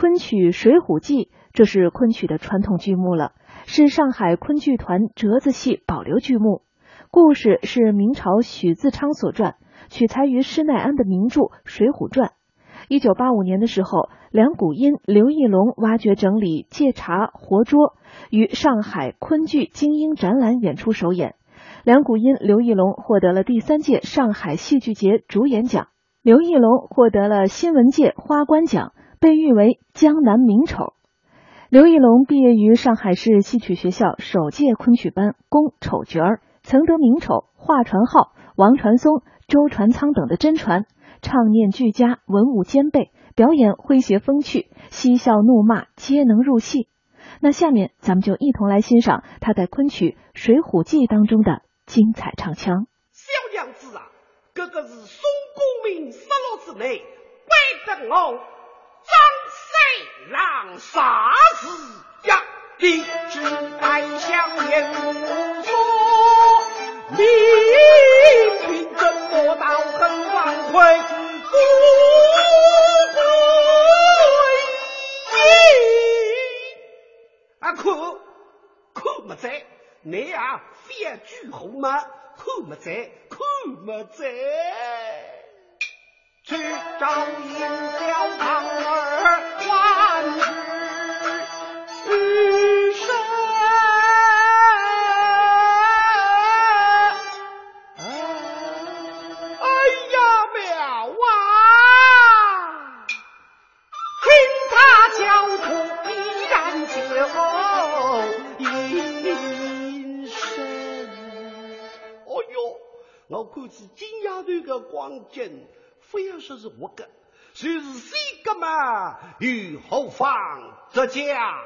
昆曲《水浒记》，这是昆曲的传统剧目了，是上海昆剧团折子戏保留剧目。故事是明朝许自昌所传，取材于施耐庵的名著《水浒传》。一九八五年的时候，梁谷音、刘义龙挖掘整理借茶活捉，于上海昆剧精英展览演出首演。梁谷音、刘义龙获得了第三届上海戏剧节主演奖，刘义龙获得了新闻界花冠奖。被誉为江南名丑。刘义隆毕业于上海市戏曲学校首届昆曲班，攻丑角儿，曾得名丑、华传号、王传松、周传仓等的真传，唱念俱佳，文武兼备，表演诙谐风趣，嬉笑怒骂皆能入戏。那下面咱们就一同来欣赏他在昆曲《水浒记》当中的精彩唱腔。小娘子啊，哥哥是宋公明失落之内，怪得我。郎啥子呀？你只爱香烟无说，明明怎么道很王魁富贵？啊，可可没在，你啊非举红吗？可没在，可没在。去找银雕堂儿哦哟我看是金丫头的光景。非要说是我个，就是谁个嘛？与后方这家，